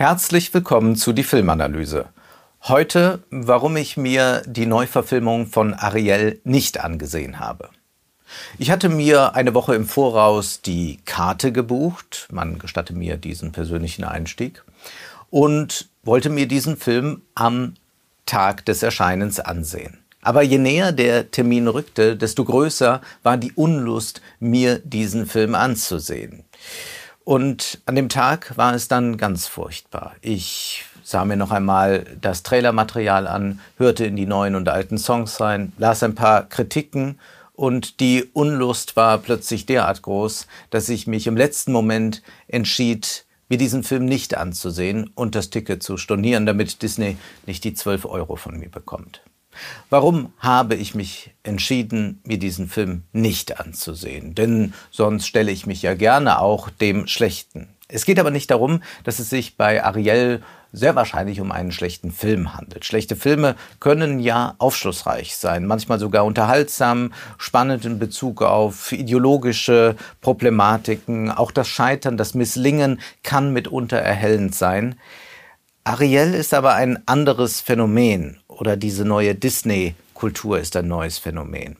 Herzlich willkommen zu die Filmanalyse. Heute, warum ich mir die Neuverfilmung von Ariel nicht angesehen habe. Ich hatte mir eine Woche im Voraus die Karte gebucht, man gestatte mir diesen persönlichen Einstieg, und wollte mir diesen Film am Tag des Erscheinens ansehen. Aber je näher der Termin rückte, desto größer war die Unlust, mir diesen Film anzusehen. Und an dem Tag war es dann ganz furchtbar. Ich sah mir noch einmal das Trailermaterial an, hörte in die neuen und alten Songs rein, las ein paar Kritiken und die Unlust war plötzlich derart groß, dass ich mich im letzten Moment entschied, mir diesen Film nicht anzusehen und das Ticket zu stornieren, damit Disney nicht die 12 Euro von mir bekommt. Warum habe ich mich entschieden, mir diesen Film nicht anzusehen? Denn sonst stelle ich mich ja gerne auch dem Schlechten. Es geht aber nicht darum, dass es sich bei Ariel sehr wahrscheinlich um einen schlechten Film handelt. Schlechte Filme können ja aufschlussreich sein, manchmal sogar unterhaltsam, spannend in Bezug auf ideologische Problematiken. Auch das Scheitern, das Misslingen kann mitunter erhellend sein. Ariel ist aber ein anderes Phänomen oder diese neue Disney-Kultur ist ein neues Phänomen.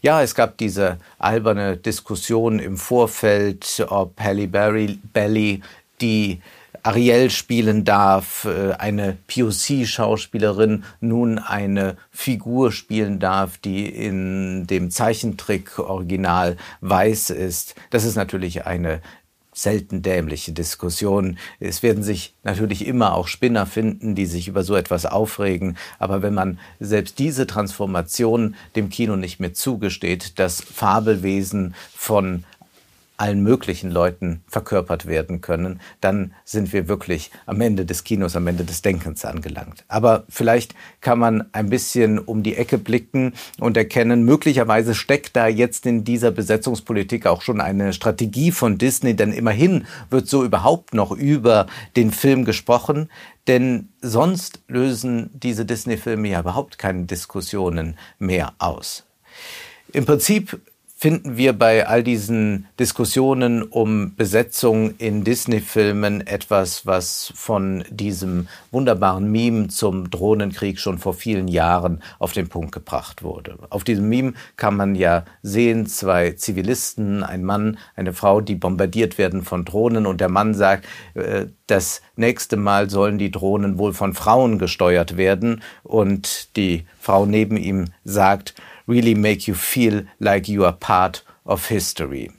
Ja, es gab diese alberne Diskussion im Vorfeld, ob Halle Berry Belly die Ariel spielen darf, äh, eine POC-Schauspielerin nun eine Figur spielen darf, die in dem Zeichentrick-Original weiß ist. Das ist natürlich eine selten dämliche Diskussion. Es werden sich natürlich immer auch Spinner finden, die sich über so etwas aufregen. Aber wenn man selbst diese Transformation dem Kino nicht mehr zugesteht, das Fabelwesen von allen möglichen Leuten verkörpert werden können, dann sind wir wirklich am Ende des Kinos, am Ende des Denkens angelangt. Aber vielleicht kann man ein bisschen um die Ecke blicken und erkennen, möglicherweise steckt da jetzt in dieser Besetzungspolitik auch schon eine Strategie von Disney, denn immerhin wird so überhaupt noch über den Film gesprochen, denn sonst lösen diese Disney-Filme ja überhaupt keine Diskussionen mehr aus. Im Prinzip finden wir bei all diesen Diskussionen um Besetzung in Disney-Filmen etwas, was von diesem wunderbaren Meme zum Drohnenkrieg schon vor vielen Jahren auf den Punkt gebracht wurde. Auf diesem Meme kann man ja sehen, zwei Zivilisten, ein Mann, eine Frau, die bombardiert werden von Drohnen und der Mann sagt, äh, das nächste Mal sollen die Drohnen wohl von Frauen gesteuert werden und die Frau neben ihm sagt, really make you feel like you are part of history.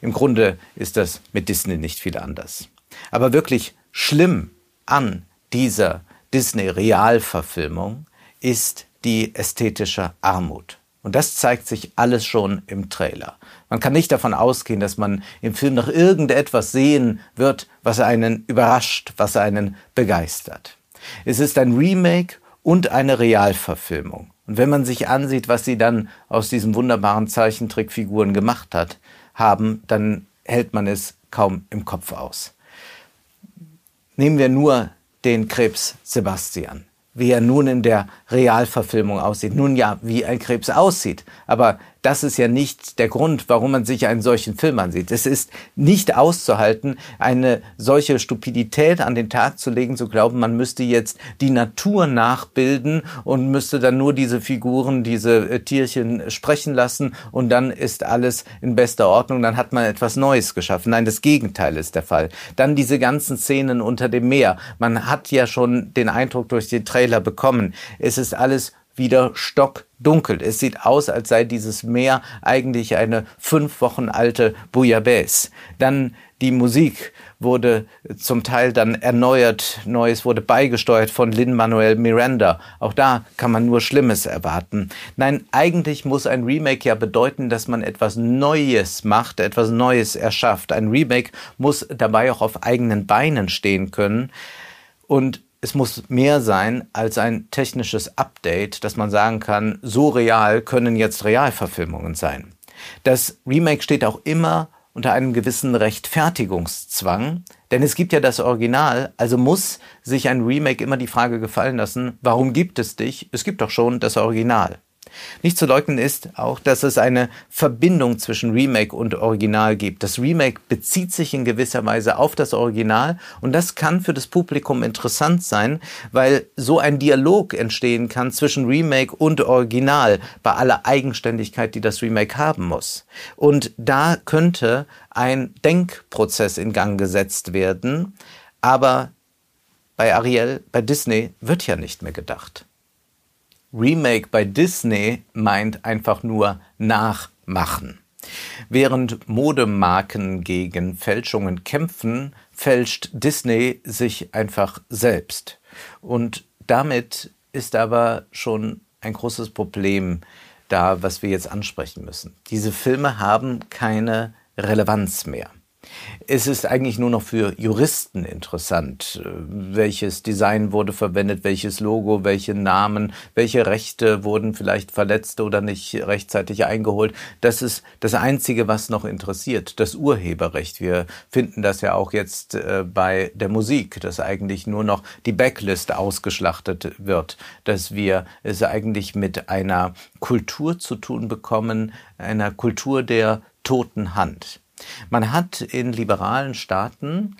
Im Grunde ist das mit Disney nicht viel anders. Aber wirklich schlimm an dieser Disney-Realverfilmung ist die ästhetische Armut. Und das zeigt sich alles schon im Trailer. Man kann nicht davon ausgehen, dass man im Film noch irgendetwas sehen wird, was einen überrascht, was einen begeistert. Es ist ein Remake und eine Realverfilmung. Und wenn man sich ansieht, was sie dann aus diesen wunderbaren Zeichentrickfiguren gemacht hat, haben, dann hält man es kaum im Kopf aus. Nehmen wir nur den Krebs Sebastian, wie er nun in der Realverfilmung aussieht. Nun ja, wie ein Krebs aussieht, aber das ist ja nicht der Grund, warum man sich einen solchen Film ansieht. Es ist nicht auszuhalten, eine solche Stupidität an den Tag zu legen, zu glauben, man müsste jetzt die Natur nachbilden und müsste dann nur diese Figuren, diese äh, Tierchen sprechen lassen und dann ist alles in bester Ordnung, dann hat man etwas Neues geschaffen. Nein, das Gegenteil ist der Fall. Dann diese ganzen Szenen unter dem Meer. Man hat ja schon den Eindruck durch den Trailer bekommen, es ist alles wieder stockdunkel. Es sieht aus, als sei dieses Meer eigentlich eine fünf Wochen alte Bouillabaisse. Dann die Musik wurde zum Teil dann erneuert, Neues wurde beigesteuert von Lin-Manuel Miranda. Auch da kann man nur Schlimmes erwarten. Nein, eigentlich muss ein Remake ja bedeuten, dass man etwas Neues macht, etwas Neues erschafft. Ein Remake muss dabei auch auf eigenen Beinen stehen können. Und es muss mehr sein als ein technisches Update, dass man sagen kann, so real können jetzt Realverfilmungen sein. Das Remake steht auch immer unter einem gewissen Rechtfertigungszwang, denn es gibt ja das Original, also muss sich ein Remake immer die Frage gefallen lassen, warum gibt es dich? Es gibt doch schon das Original. Nicht zu leugnen ist auch, dass es eine Verbindung zwischen Remake und Original gibt. Das Remake bezieht sich in gewisser Weise auf das Original und das kann für das Publikum interessant sein, weil so ein Dialog entstehen kann zwischen Remake und Original bei aller Eigenständigkeit, die das Remake haben muss. Und da könnte ein Denkprozess in Gang gesetzt werden, aber bei Ariel, bei Disney wird ja nicht mehr gedacht. Remake bei Disney meint einfach nur nachmachen. Während Modemarken gegen Fälschungen kämpfen, fälscht Disney sich einfach selbst. Und damit ist aber schon ein großes Problem da, was wir jetzt ansprechen müssen. Diese Filme haben keine Relevanz mehr. Es ist eigentlich nur noch für Juristen interessant, äh, welches Design wurde verwendet, welches Logo, welche Namen, welche Rechte wurden vielleicht verletzt oder nicht rechtzeitig eingeholt. Das ist das Einzige, was noch interessiert, das Urheberrecht. Wir finden das ja auch jetzt äh, bei der Musik, dass eigentlich nur noch die Backlist ausgeschlachtet wird, dass wir es eigentlich mit einer Kultur zu tun bekommen, einer Kultur der toten Hand. Man hat in liberalen Staaten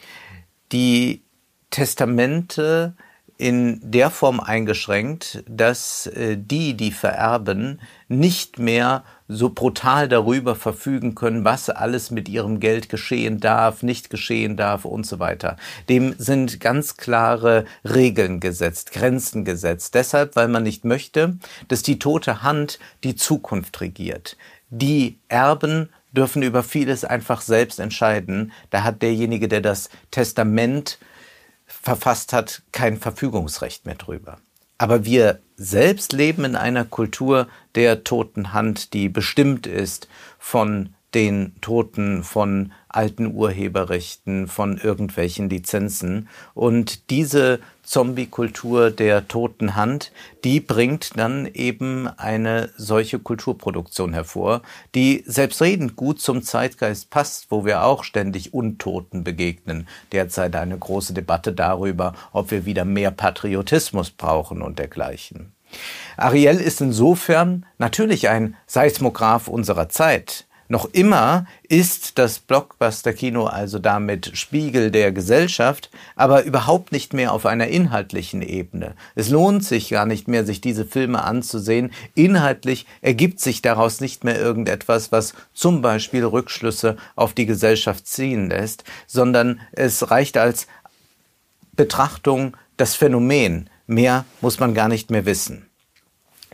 die Testamente in der Form eingeschränkt, dass äh, die, die vererben, nicht mehr so brutal darüber verfügen können, was alles mit ihrem Geld geschehen darf, nicht geschehen darf und so weiter. Dem sind ganz klare Regeln gesetzt, Grenzen gesetzt. Deshalb, weil man nicht möchte, dass die tote Hand die Zukunft regiert. Die Erben dürfen über vieles einfach selbst entscheiden. Da hat derjenige, der das Testament verfasst hat, kein Verfügungsrecht mehr drüber. Aber wir selbst leben in einer Kultur der toten Hand, die bestimmt ist von den Toten, von alten Urheberrechten, von irgendwelchen Lizenzen. Und diese Zombie-Kultur der toten Hand, die bringt dann eben eine solche Kulturproduktion hervor, die selbstredend gut zum Zeitgeist passt, wo wir auch ständig Untoten begegnen. Derzeit eine große Debatte darüber, ob wir wieder mehr Patriotismus brauchen und dergleichen. Ariel ist insofern natürlich ein Seismograph unserer Zeit. Noch immer ist das Blockbuster-Kino also damit Spiegel der Gesellschaft, aber überhaupt nicht mehr auf einer inhaltlichen Ebene. Es lohnt sich gar nicht mehr, sich diese Filme anzusehen. Inhaltlich ergibt sich daraus nicht mehr irgendetwas, was zum Beispiel Rückschlüsse auf die Gesellschaft ziehen lässt, sondern es reicht als Betrachtung das Phänomen. Mehr muss man gar nicht mehr wissen.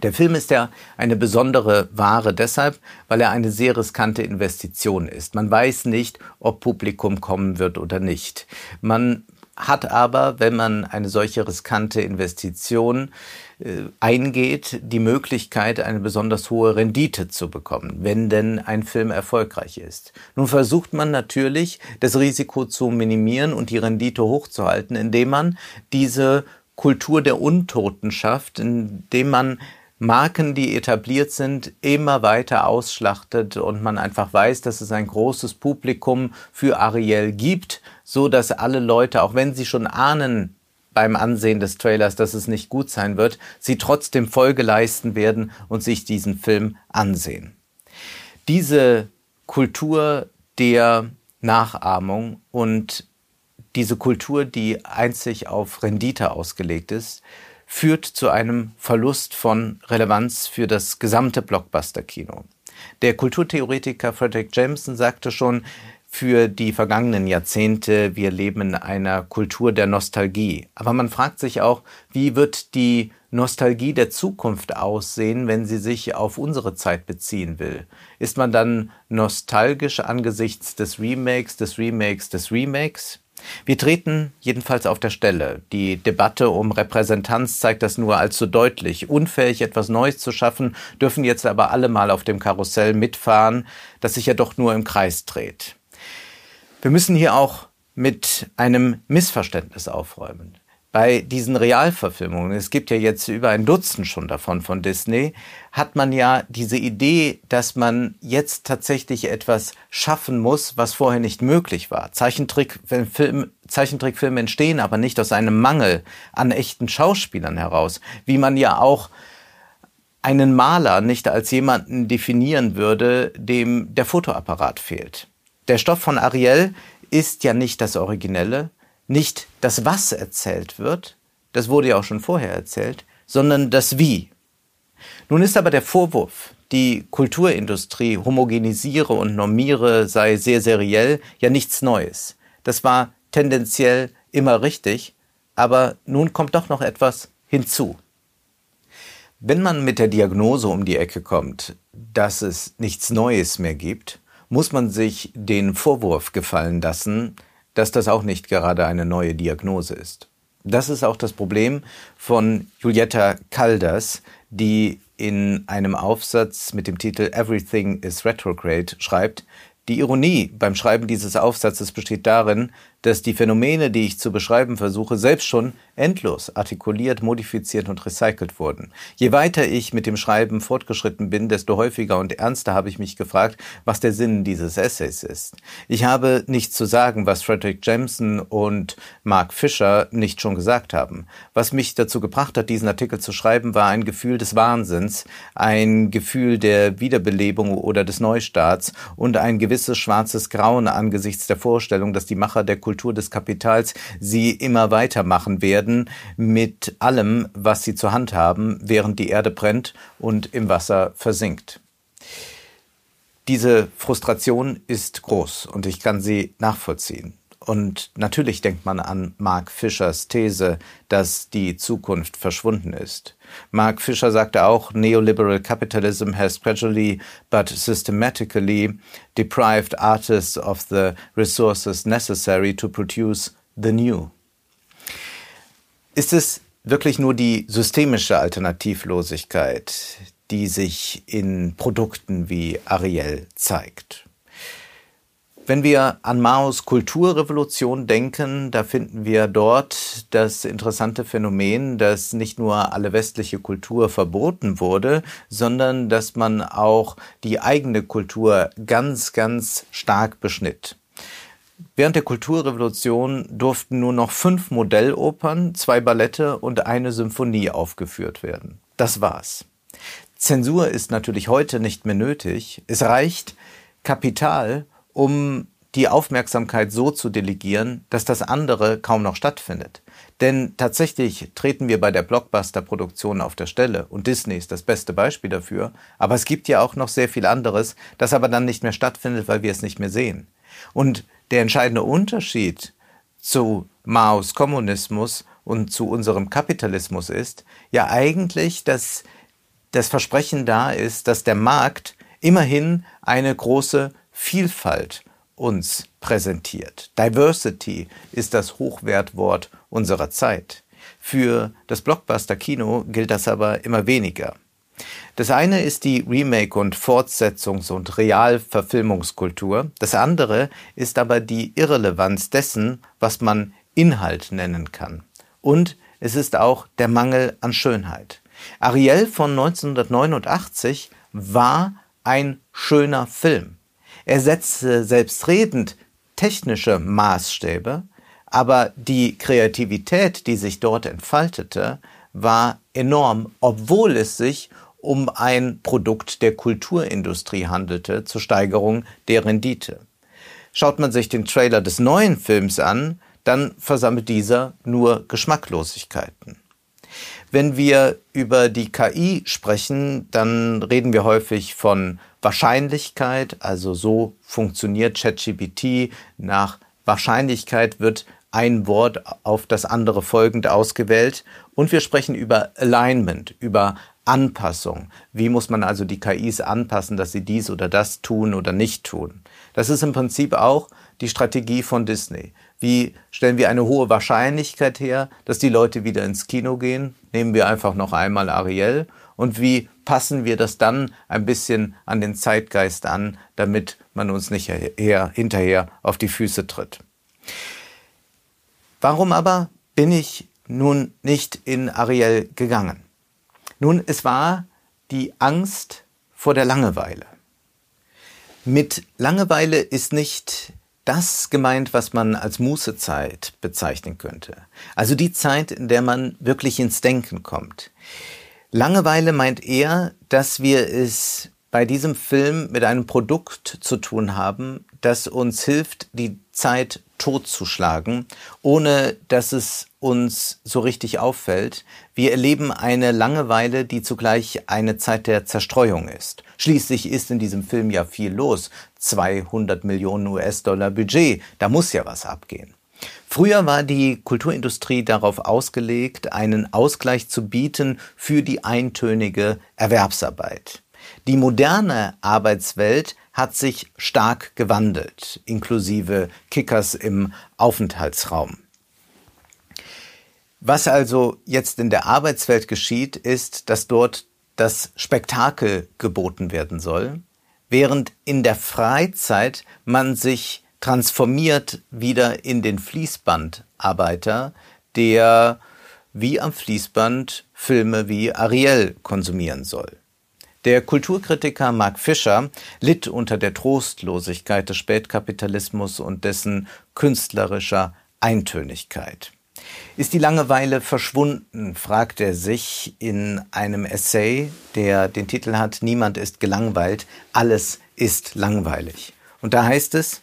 Der Film ist ja eine besondere Ware deshalb, weil er eine sehr riskante Investition ist. Man weiß nicht, ob Publikum kommen wird oder nicht. Man hat aber, wenn man eine solche riskante Investition äh, eingeht, die Möglichkeit, eine besonders hohe Rendite zu bekommen, wenn denn ein Film erfolgreich ist. Nun versucht man natürlich, das Risiko zu minimieren und die Rendite hochzuhalten, indem man diese Kultur der Untoten schafft, indem man Marken, die etabliert sind, immer weiter ausschlachtet und man einfach weiß, dass es ein großes Publikum für Ariel gibt, so dass alle Leute, auch wenn sie schon ahnen beim Ansehen des Trailers, dass es nicht gut sein wird, sie trotzdem Folge leisten werden und sich diesen Film ansehen. Diese Kultur der Nachahmung und diese Kultur, die einzig auf Rendite ausgelegt ist, führt zu einem Verlust von Relevanz für das gesamte Blockbuster-Kino. Der Kulturtheoretiker Frederick Jameson sagte schon, für die vergangenen Jahrzehnte, wir leben in einer Kultur der Nostalgie. Aber man fragt sich auch, wie wird die Nostalgie der Zukunft aussehen, wenn sie sich auf unsere Zeit beziehen will? Ist man dann nostalgisch angesichts des Remakes, des Remakes, des Remakes? Wir treten jedenfalls auf der Stelle. Die Debatte um Repräsentanz zeigt das nur allzu deutlich. Unfähig, etwas Neues zu schaffen, dürfen jetzt aber alle mal auf dem Karussell mitfahren, das sich ja doch nur im Kreis dreht. Wir müssen hier auch mit einem Missverständnis aufräumen bei diesen Realverfilmungen, es gibt ja jetzt über ein Dutzend schon davon von Disney, hat man ja diese Idee, dass man jetzt tatsächlich etwas schaffen muss, was vorher nicht möglich war. Zeichentrickfilme, Zeichentrickfilme entstehen aber nicht aus einem Mangel an echten Schauspielern heraus, wie man ja auch einen Maler nicht als jemanden definieren würde, dem der Fotoapparat fehlt. Der Stoff von Ariel ist ja nicht das Originelle, nicht das Was erzählt wird, das wurde ja auch schon vorher erzählt, sondern das Wie. Nun ist aber der Vorwurf, die Kulturindustrie homogenisiere und normiere, sei sehr seriell, ja nichts Neues. Das war tendenziell immer richtig, aber nun kommt doch noch etwas hinzu. Wenn man mit der Diagnose um die Ecke kommt, dass es nichts Neues mehr gibt, muss man sich den Vorwurf gefallen lassen, dass das auch nicht gerade eine neue Diagnose ist. Das ist auch das Problem von Julietta Kalders, die in einem Aufsatz mit dem Titel Everything is Retrograde schreibt, die Ironie beim Schreiben dieses Aufsatzes besteht darin, dass die Phänomene, die ich zu beschreiben versuche, selbst schon endlos artikuliert, modifiziert und recycelt wurden. Je weiter ich mit dem Schreiben fortgeschritten bin, desto häufiger und ernster habe ich mich gefragt, was der Sinn dieses Essays ist. Ich habe nichts zu sagen, was Frederick Jameson und Mark Fisher nicht schon gesagt haben. Was mich dazu gebracht hat, diesen Artikel zu schreiben, war ein Gefühl des Wahnsinns, ein Gefühl der Wiederbelebung oder des Neustarts und ein gewisses schwarzes Grauen angesichts der Vorstellung, dass die Macher der des Kapitals sie immer weitermachen werden mit allem, was sie zur Hand haben, während die Erde brennt und im Wasser versinkt. Diese Frustration ist groß und ich kann sie nachvollziehen. Und natürlich denkt man an Mark Fischers These, dass die Zukunft verschwunden ist. Mark Fisher sagte auch, Neoliberal capitalism has gradually but systematically deprived artists of the resources necessary to produce the new. Ist es wirklich nur die systemische Alternativlosigkeit, die sich in Produkten wie Ariel zeigt? Wenn wir an Maos Kulturrevolution denken, da finden wir dort das interessante Phänomen, dass nicht nur alle westliche Kultur verboten wurde, sondern dass man auch die eigene Kultur ganz, ganz stark beschnitt. Während der Kulturrevolution durften nur noch fünf Modellopern, zwei Ballette und eine Symphonie aufgeführt werden. Das war's. Zensur ist natürlich heute nicht mehr nötig. Es reicht, Kapital um die Aufmerksamkeit so zu delegieren, dass das andere kaum noch stattfindet. Denn tatsächlich treten wir bei der Blockbuster-Produktion auf der Stelle und Disney ist das beste Beispiel dafür. Aber es gibt ja auch noch sehr viel anderes, das aber dann nicht mehr stattfindet, weil wir es nicht mehr sehen. Und der entscheidende Unterschied zu Maos Kommunismus und zu unserem Kapitalismus ist ja eigentlich, dass das Versprechen da ist, dass der Markt immerhin eine große Vielfalt uns präsentiert. Diversity ist das Hochwertwort unserer Zeit. Für das Blockbuster-Kino gilt das aber immer weniger. Das eine ist die Remake- und Fortsetzungs- und Realverfilmungskultur. Das andere ist aber die Irrelevanz dessen, was man Inhalt nennen kann. Und es ist auch der Mangel an Schönheit. Ariel von 1989 war ein schöner Film. Er setzte selbstredend technische Maßstäbe, aber die Kreativität, die sich dort entfaltete, war enorm, obwohl es sich um ein Produkt der Kulturindustrie handelte zur Steigerung der Rendite. Schaut man sich den Trailer des neuen Films an, dann versammelt dieser nur Geschmacklosigkeiten. Wenn wir über die KI sprechen, dann reden wir häufig von Wahrscheinlichkeit, also so funktioniert ChatGPT. Nach Wahrscheinlichkeit wird ein Wort auf das andere folgend ausgewählt. Und wir sprechen über Alignment, über Anpassung. Wie muss man also die KIs anpassen, dass sie dies oder das tun oder nicht tun? Das ist im Prinzip auch die Strategie von Disney. Wie stellen wir eine hohe Wahrscheinlichkeit her, dass die Leute wieder ins Kino gehen? Nehmen wir einfach noch einmal Ariel. Und wie passen wir das dann ein bisschen an den Zeitgeist an, damit man uns nicht her, hinterher auf die Füße tritt? Warum aber bin ich nun nicht in Ariel gegangen? Nun, es war die Angst vor der Langeweile. Mit Langeweile ist nicht das gemeint, was man als Mußezeit bezeichnen könnte. Also die Zeit, in der man wirklich ins Denken kommt. Langeweile meint er, dass wir es bei diesem Film mit einem Produkt zu tun haben, das uns hilft, die Zeit totzuschlagen, ohne dass es uns so richtig auffällt. Wir erleben eine Langeweile, die zugleich eine Zeit der Zerstreuung ist. Schließlich ist in diesem Film ja viel los. 200 Millionen US-Dollar Budget, da muss ja was abgehen. Früher war die Kulturindustrie darauf ausgelegt, einen Ausgleich zu bieten für die eintönige Erwerbsarbeit. Die moderne Arbeitswelt hat sich stark gewandelt, inklusive Kickers im Aufenthaltsraum. Was also jetzt in der Arbeitswelt geschieht, ist, dass dort das Spektakel geboten werden soll, während in der Freizeit man sich transformiert wieder in den Fließbandarbeiter, der wie am Fließband Filme wie Ariel konsumieren soll. Der Kulturkritiker Mark Fischer litt unter der Trostlosigkeit des Spätkapitalismus und dessen künstlerischer Eintönigkeit. Ist die Langeweile verschwunden, fragt er sich in einem Essay, der den Titel hat Niemand ist gelangweilt, alles ist langweilig. Und da heißt es,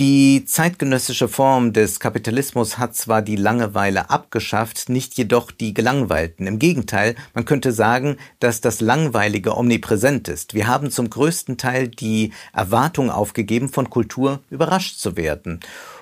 die zeitgenössische Form des Kapitalismus hat zwar die Langeweile abgeschafft, nicht jedoch die Gelangweilten. Im Gegenteil, man könnte sagen, dass das Langweilige omnipräsent ist. Wir haben zum größten Teil die Erwartung aufgegeben, von Kultur überrascht zu werden.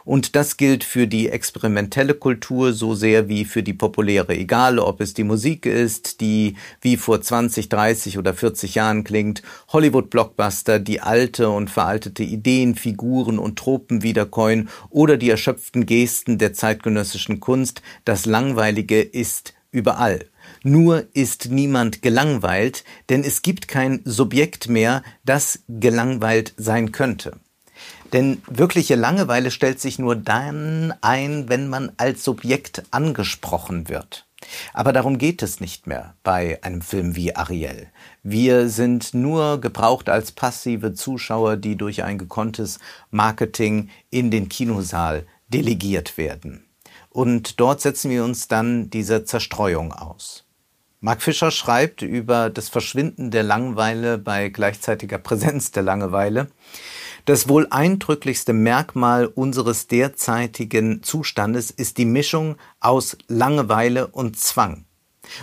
Und das gilt für die experimentelle Kultur so sehr wie für die populäre, egal ob es die Musik ist, die wie vor 20, 30 oder 40 Jahren klingt, Hollywood-Blockbuster, die alte und veraltete Ideen, Figuren und Tropen wiederkäuen oder die erschöpften Gesten der zeitgenössischen Kunst, das Langweilige ist überall. Nur ist niemand gelangweilt, denn es gibt kein Subjekt mehr, das gelangweilt sein könnte. Denn wirkliche Langeweile stellt sich nur dann ein, wenn man als Subjekt angesprochen wird. Aber darum geht es nicht mehr bei einem Film wie Ariel. Wir sind nur gebraucht als passive Zuschauer, die durch ein gekonntes Marketing in den Kinosaal delegiert werden. Und dort setzen wir uns dann dieser Zerstreuung aus. Mark Fischer schreibt über das Verschwinden der Langeweile bei gleichzeitiger Präsenz der Langeweile. Das wohl eindrücklichste Merkmal unseres derzeitigen Zustandes ist die Mischung aus Langeweile und Zwang.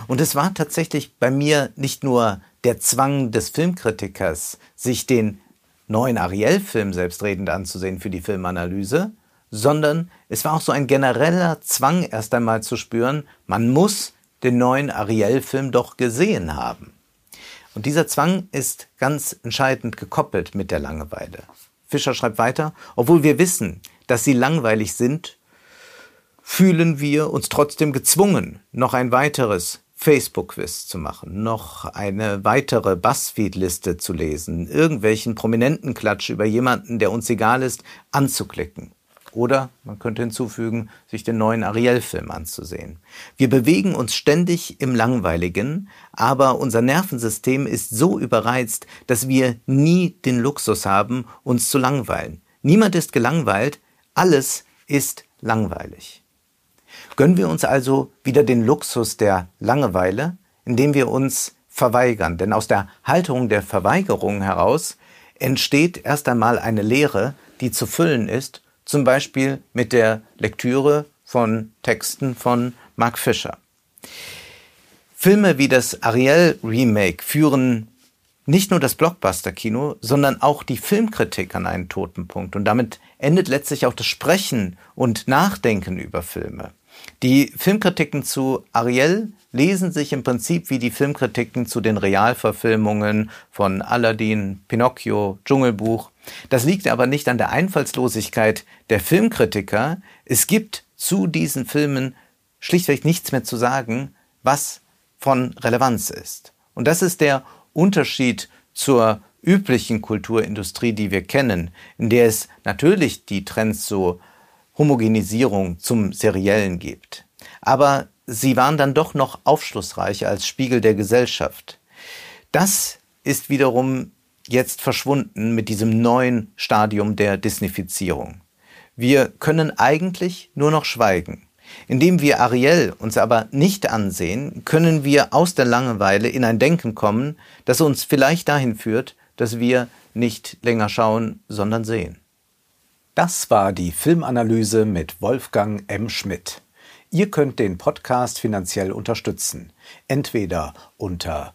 Und es war tatsächlich bei mir nicht nur der Zwang des Filmkritikers, sich den neuen Ariel-Film selbstredend anzusehen für die Filmanalyse, sondern es war auch so ein genereller Zwang erst einmal zu spüren, man muss den neuen Ariel-Film doch gesehen haben. Und dieser Zwang ist ganz entscheidend gekoppelt mit der Langeweile. Fischer schreibt weiter, obwohl wir wissen, dass sie langweilig sind, fühlen wir uns trotzdem gezwungen, noch ein weiteres Facebook-Quiz zu machen, noch eine weitere Buzzfeed-Liste zu lesen, irgendwelchen prominenten Klatsch über jemanden, der uns egal ist, anzuklicken. Oder man könnte hinzufügen, sich den neuen Ariel-Film anzusehen. Wir bewegen uns ständig im Langweiligen, aber unser Nervensystem ist so überreizt, dass wir nie den Luxus haben, uns zu langweilen. Niemand ist gelangweilt, alles ist langweilig. Gönnen wir uns also wieder den Luxus der Langeweile, indem wir uns verweigern. Denn aus der Haltung der Verweigerung heraus entsteht erst einmal eine Lehre, die zu füllen ist zum Beispiel mit der Lektüre von Texten von Mark Fisher. Filme wie das Ariel Remake führen nicht nur das Blockbuster-Kino, sondern auch die Filmkritik an einen toten Punkt. Und damit endet letztlich auch das Sprechen und Nachdenken über Filme. Die Filmkritiken zu Ariel lesen sich im Prinzip wie die Filmkritiken zu den Realverfilmungen von Aladdin, Pinocchio, Dschungelbuch. Das liegt aber nicht an der Einfallslosigkeit der Filmkritiker. Es gibt zu diesen Filmen schlichtweg nichts mehr zu sagen, was von Relevanz ist. Und das ist der Unterschied zur üblichen Kulturindustrie, die wir kennen, in der es natürlich die Trends zur Homogenisierung zum Seriellen gibt. Aber sie waren dann doch noch aufschlussreich als Spiegel der Gesellschaft. Das ist wiederum jetzt verschwunden mit diesem neuen Stadium der Disneyfizierung. Wir können eigentlich nur noch schweigen. Indem wir Ariel uns aber nicht ansehen, können wir aus der Langeweile in ein Denken kommen, das uns vielleicht dahin führt, dass wir nicht länger schauen, sondern sehen. Das war die Filmanalyse mit Wolfgang M. Schmidt. Ihr könnt den Podcast finanziell unterstützen, entweder unter